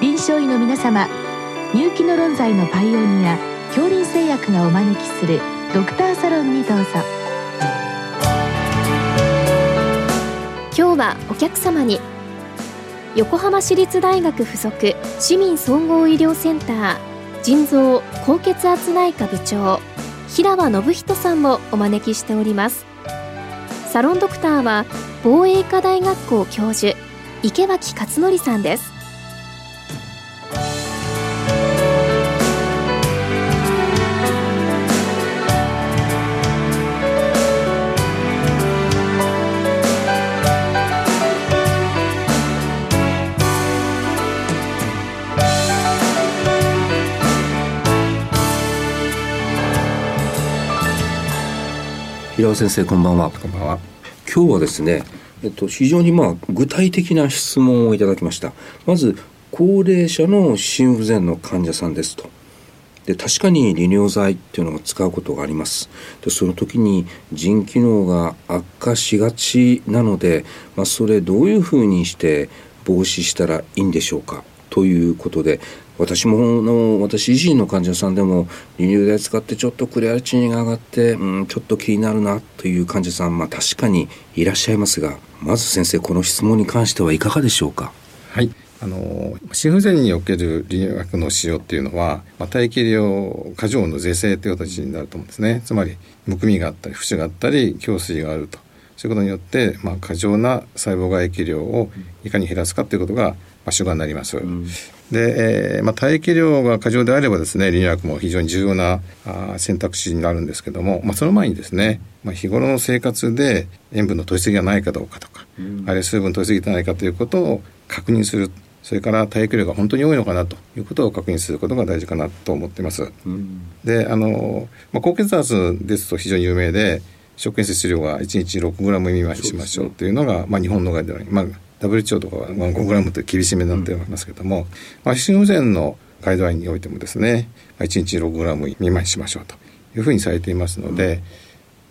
臨床医の皆様入気の論剤のパイオニア恐林製薬がお招きするドクターサロンにどうぞ。今日はお客様に横浜市立大学附属市民総合医療センター腎臓高血圧内科部長平和信人さんもお招きしております。サロンドクターは防衛医科大学校教授池脇勝則さんです。平尾先生こんばんは。こんばんは。今日はですねえっと非常にまあ具体的な質問をいただきました。まず高齢者の心不全の患者さんですと。で確かに利尿剤っていうのを使うことがあります。でその時に腎機能が悪化しがちなので、まあ、それどういうふうにして防止したらいいんでしょうかということで私もの私自身の患者さんでも輸入剤使ってちょっとクレアチニンが上がって、うん、ちょっと気になるなという患者さん、まあ、確かにいらっしゃいますがまず先生この質問に関してはいかがでしょうか？はい。あの心不全における利薬の使用っていうのは、まあ、待機量過剰の是正という形になると思うんですね。つまりむくみがあったり浮腫があったり胸水があると。そういうことによって、まあ、過剰な細胞外液量をいかに減らすかということが、主眼になります。うんで、えーまあ、体液量が過剰であればですね、利尿薬も非常に重要なあ選択肢になるんですけども、まあ、その前にですね、まあ、日頃の生活で塩分の取りすぎがないかどうかとか、うん、あるいは水分取りすぎてないかということを確認する。それから体液量が本当に多いのかなということを確認することが大事かなと思っています。うん、で、あの、まあ、高血圧ですと非常に有名で、食塩摂取量が1日 6g 未満にしましょうというのが、まあ、日本のガイドライン、まあ、WHO とかは 5g と厳しめになっておりますけども、まあ、心不全のガイドラインにおいてもですね、まあ、1日 6g 未満にしましょうというふうにされていますので、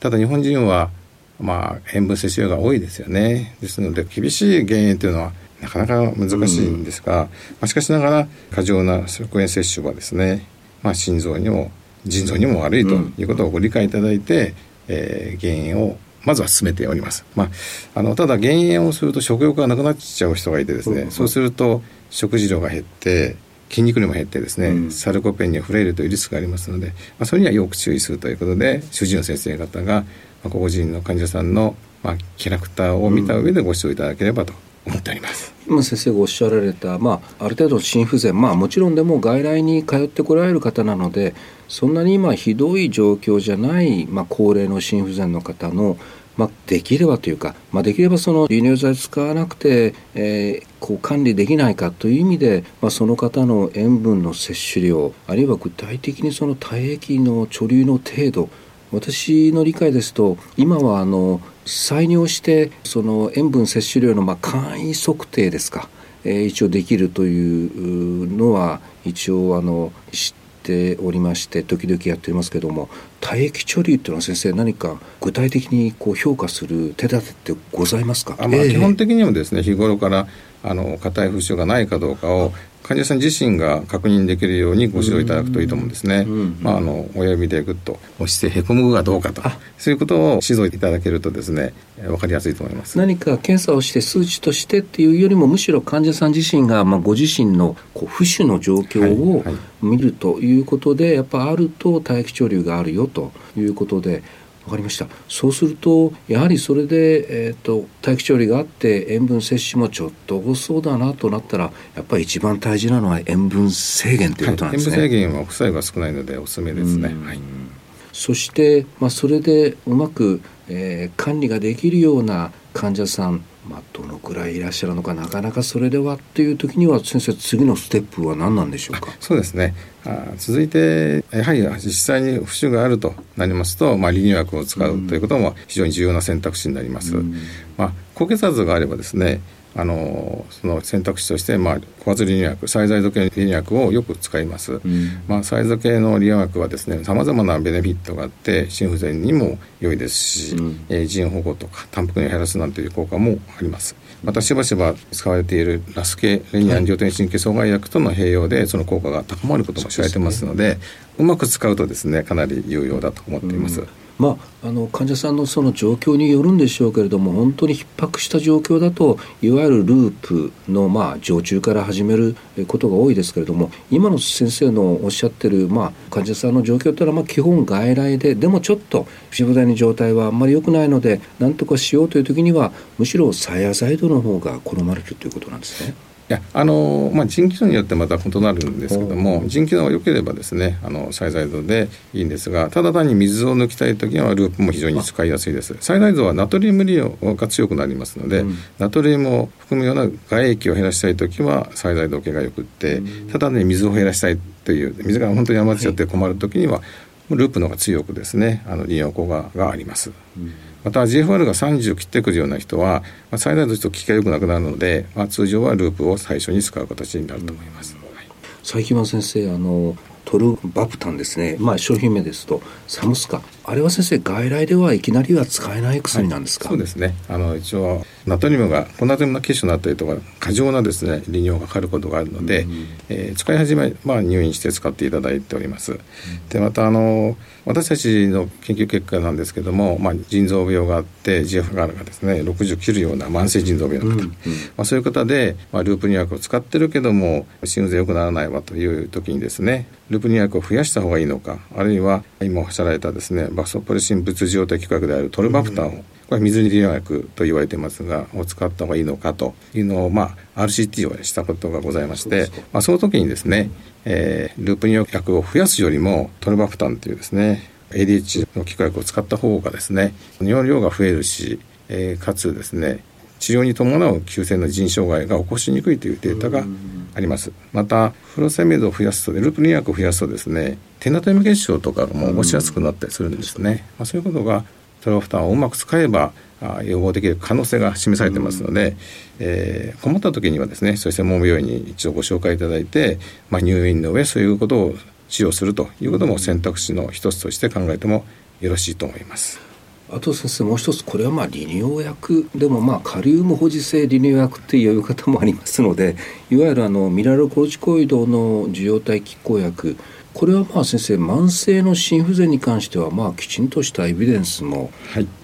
ただ日本人はまあ塩分摂取量が多いですよね。ですので厳しい減塩というのはなかなか難しいんですが、まあ、しかしながら過剰な食塩摂取はですね、まあ、心臓にも腎臓にも悪いということをご理解いただいて、えー、減塩をまずは進めております。まあ、あのただ減塩をすると食欲がなくなっちゃう人がいてですね、うん、そうすると食事量が減って筋肉量も減ってですね、うん、サルコペンに触れるというリスクがありますので、まあ、それにはよく注意するということで主治医の先生方が、まあ、個人の患者さんの、まあ、キャラクターを見た上でご指導いただければと思っております。今先生がおっしゃられた、まあ、ある程度心不全、まあ、もちろんでも外来に通ってこられる方なのでそんなに今ひどい状況じゃない、まあ、高齢の心不全の方のまあ、できればというか、まあ、できればその利尿剤使わなくて、えー、こう管理できないかという意味で、まあ、その方の塩分の摂取量あるいは具体的にその体液の貯留の程度私の理解ですと今はあの採尿してその塩分摂取量のまあ簡易測定ですか、えー、一応できるというのは一応あの知ってておりまして時々やっておりますけども体液貯留っていうのは先生何か具体的にこう評価する手立てってございますか？あ、まあ、基本的にもですね日頃からあの硬い浮腫がないかどうかを患者さん自身が確認できるようにご指導いただくといいと思うんですね。まあ、あの親指でぐっと押してへこむがどうかと。そういうことを指導いただけるとですね分かりやすいと思います。何か検査をして数値としてっていうよりもむしろ患者さん自身が、まあ、ご自身のこう浮腫の状況を見るということで、やっぱあると体液潮流があるよということでわかりました。そうするとやはりそれで、えーと、待機調理があって塩分摂取もちょっと多そうだなとなったらやっぱり一番大事なのは塩分制限ということなんですね、はい、塩分制限は副作用が少ないのでおすすめですね、はい、そして、まあ、それでうまく、えー、管理ができるような患者さんまあ、どのくらいいらっしゃるのかなかなかそれではっていう時には先生次のステップは何なんでしょうか？そうですね。あ続いてやはり実際に浮腫があるとなりますと、まあ、利尿薬を使うということも非常に重要な選択肢になります、まあ、高血圧があればですねあのその選択肢として、まあ、高圧利尿薬催剤時計の利尿薬をよく使います、うん、まあ、催剤系の利尿薬はですねさまざまなベネフィットがあって心不全にも良いですし、うん、えー、腎保護とかタンパクに減らすなんていう効果もあります。またしばしば使われているラス系レニアン上転神経阻害薬との併用でその効果が高まることも知られてますのでうまく使うとですねかなり有用だと思っています。まあ、あの患者さんのその状況によるんでしょうけれども本当に逼迫した状況だといわゆるループの、まあ、常駐から始めることが多いですけれども今の先生のおっしゃってる、まあ、患者さんの状況というのは、まあ、基本外来ででもちょっと心不全の状態はあんまり良くないので何とかしようという時にはむしろサイアザイドの方が好まれるということなんですね。いやあのまあ、腎機能によってまた異なるんですけども腎機能が良ければですねあの最大度でいいんですがただ単に水を抜きたい時にはループも非常に使いやすいです。最大度はナトリウム利用が強くなりますので、うん、ナトリウムを含むような外液を減らしたい時は最大度系がよくって、うん、ただね水を減らしたいという水が本当に余っちゃって困る時には、はい、ループの方が強くですねあの利用効果があります。うんまた GFR が30を切ってくるような人は、まあ、最大として効きが良くなくなるので、まあ、通常はループを最初に使う形になると思います。はい、最近は先生あのトルバプタンですね、まあ、商品名ですとサムスカ。あれは先生外来ではいきなりは使えない薬なんですか、はい、そうですね。あの一応ナトリウムがコナトリウムの血腫になったりとか過剰なですね利尿がかかることがあるので、うん、えー、使い始め、まあ、入院して使っていただいております、うん、でまたあの私たちの研究結果なんですけども、まあ、腎臓病があって GFR がですね60切るような慢性腎臓病の方、うん、まあ、そういう方で、まあ、ループニ薬を使ってるけども心不全良くならないわという時にですねループニ薬を増やした方がいいのかあるいは今おっしゃられたですねバソプレシン物受容的薬であるトルバプタンを、これ水に利用薬と言われていますがを使った方がいいのかというのを、まあ、RCT をしたことがございましてまあ、その時にですね、えー、ループニ薬を増やすよりもトルバプタンというですね ADH の機薬を使った方がですね尿量が増えるし、えー、かつですね治療に伴う急性の腎障害が起こしにくいというデータがあります。またフロセメイドを増やすとループニ薬を増やすとですねテナトイム結晶とかも起こしやすくなったりするんですね。まあ、そういうことがトロフタンをうまく使えば予防できる可能性が示されてますので、えー、困った時にはですねそういう専門病院に一度ご紹介いただいて、まあ、入院の上そういうことを治療するということも選択肢の一つとして考えてもよろしいと思います。あと先生もう一つこれはまあ利尿薬でもまあカリウム保持性利尿薬っていう方もありますのでいわゆるあのミラルコルチコイドの受容体拮抗薬。これはまあ先生慢性の心不全に関してはまあきちんとしたエビデンスも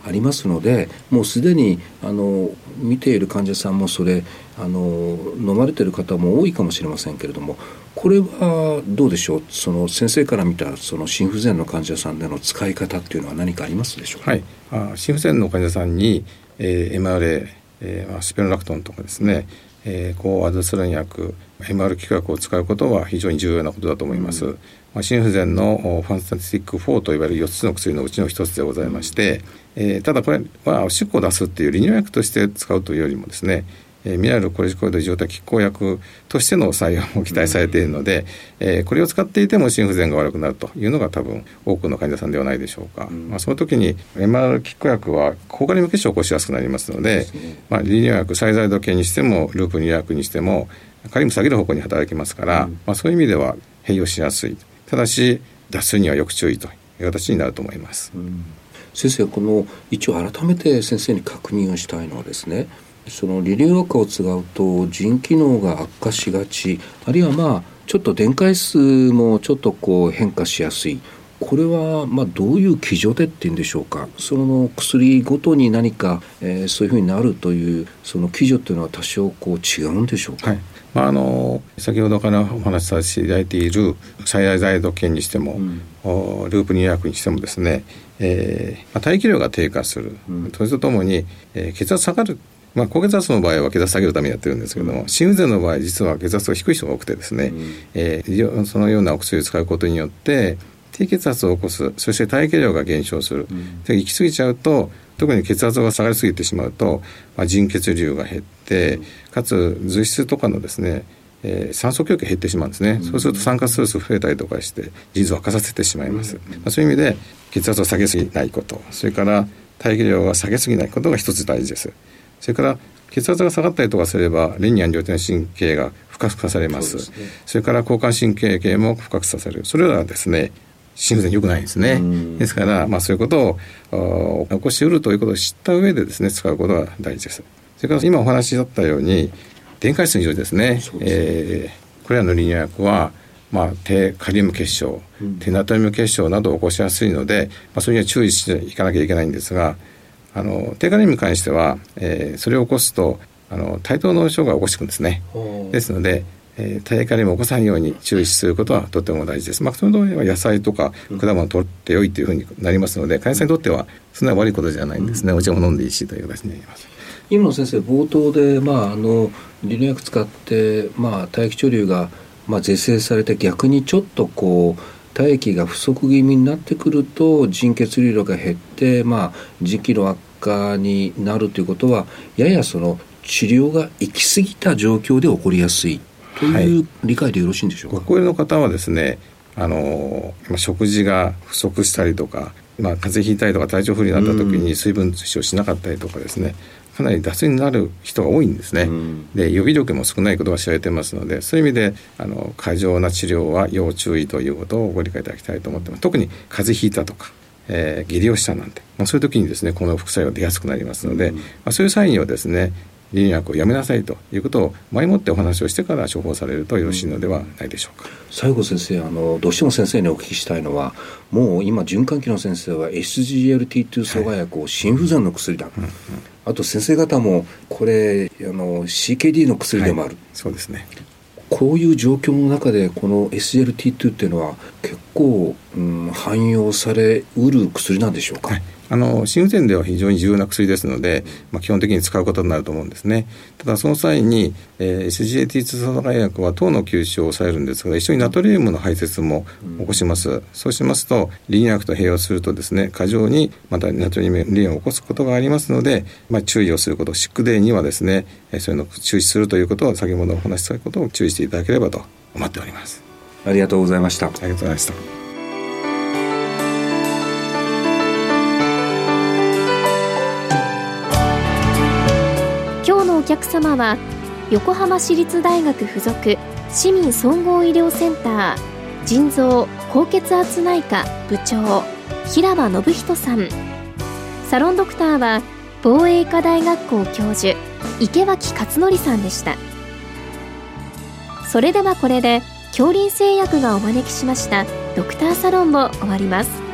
ありますので、はい、もうすでにあの見ている患者さんもそれあの飲まれてる方も多いかもしれませんけれどもこれはどうでしょう？その先生から見たその心不全の患者さんでの使い方っていうのは何かありますでしょうか、はい、あ心不全の患者さんに、えー、MRA、えー、スペロラクトンとかですね、えー、抗アドスロン薬 MR 規格を使うことは非常に重要なことだと思います。うん。まあ、心不全のファンタスティック4といわれる4つの薬のうちの1つでございまして、えー、ただこれはおしっこを出すっていう利尿薬として使うというよりもですねえー、ミラルコレジコイド受容体拮抗薬としての採用も期待されているので、えー、これを使っていても心不全が悪くなるというのが多分多くの患者さんではないでしょうか、うん、まあ、その時に MR 拮抗薬は抗カリウム血症を起こしやすくなりますので、ね、まあ、利尿薬最大度系にしてもループ2薬にしてもカリウム下げる方向に働きますから、うん、まあ、そういう意味では併用しやすい。ただし脱水にはよく注意という形になると思います。うん。先生この一応改めて先生に確認をしたいのはですねそのリリウ化を使うと腎機能が悪化しがち。あるいはまあちょっと電解質もちょっとこう変化しやすい。これはまあどういう基準でっていうんでしょうか。その薬ごとに何か、えー、そういうふうになるというその基準というのは多少こう違うんでしょうか、はい。まあ、あの先ほどからお話しさせていただいている最大剤度菌にしても、うん、ループ2薬にしてもですね、えーまあ、待機量が低下する、うん、それとともに、えー、血圧下がるまあ、高血圧の場合は血圧下げるためにやってるんですけれども、心不全の場合実は血圧が低い人が多くてですね、うん、えー、そのようなお薬を使うことによって低血圧を起こすそして体液量が減少する、うん、で行き過ぎちゃうと特に血圧が下がりすぎてしまうと、まあ、腎血流が減って、かつ髄質とかのですねえー、酸素供給減ってしまうんですね、うん、そうすると酸化ストレス増えたりとかして腎臓を悪化させてしまいます、うん、まあ、そういう意味で血圧を下げすぎないこと。それから体液量が下げすぎないことが一つ大事ですそれから血圧が下がったりとかすればレニアン両手の神経が深く化されます。そ、ね,、れから交感神経系も深くさせる。それはですね心不全良くないですね。ですから、まあ、そういうことを起こしうるということを知った上でですね使うことが大事です。そそれから今お話だったように電解質の異常ですね。すね、えー、これらの利尿薬はまあ、低カリウム結晶、低ナトリウム結晶などを起こしやすいので、まあ、それには注意していかなきゃいけないんですがあの低カリウムに関しては、えー、それを起こすとあの対等の症が起こしていくんですね。ですのでえー、低カリウムを起こさないように注意することはとても大事です。まあ、その場合は野菜とか果物を取ってよいというふうになりますので、患者さんにとってはそんな悪いことじゃないんですね。お茶も飲んでいいしという形になります。今の先生冒頭で、まあ、あの利尿薬使って、まあ、体液貯留が、まあ、是正されて逆にちょっとこう体液が不足気味になってくると腎血流量が減って、まあ、磁気の悪化になるということはややその治療が行き過ぎた状況で起こりやすい。という理解でよろしいんでしょうか、ご高齢の方はですねあの食事が不足したりとか、まあ、風邪ひいたりとか体調不良になった時に水分摂取をしなかったりとかですね、かなり脱水になる人が多いんですね、うん、で予備力も少ないことが知られてますのでそういう意味であの過剰な治療は要注意ということをご理解いただきたいと思ってます。特に風邪ひいたとかえー、下痢をしたなんて、まあ、そういう時にですねこの副作用出やすくなりますので、うん、まあ、そういう際にはですね利尿薬をやめなさいということを前もってお話をしてから処方されるとよろしいのではないでしょうか。最後先生あのどうしても先生にお聞きしたいのはもう今循環器の先生は SGLT2 阻害薬を心不全の薬だ、はいうんうん、あと先生方もこれあの CKD の薬でもある、はい、そうですね。こういう状況の中でこの SGLT2 っていうのは結構、うん、汎用されうる薬なんでしょうか、はいあの心不全では非常に重要な薬ですので、まあ、基本的に使うことになると思うんですね。ただその際に、えー、SGAT2 阻害薬は糖の吸収を抑えるんですが一緒にナトリウムの排泄も起こします、うん、そうしますとリニ薬と併用するとですね過剰にまたナトリウムリンを起こすことがありますので、まあ、注意をすること。シックデーにはですね、えー、そういうのを注視するということを先ほどお話ししたことを注意していただければと思っております。ありがとうございました。ありがとうございましたお客様は横浜市立大学附属市民総合医療センター腎臓高血圧内科部長平場信人さん。サロンドクターは防衛医科大学校教授池脇勝則さんでした。それではこれで恐林製薬がお招きしましたドクターサロンを終わります。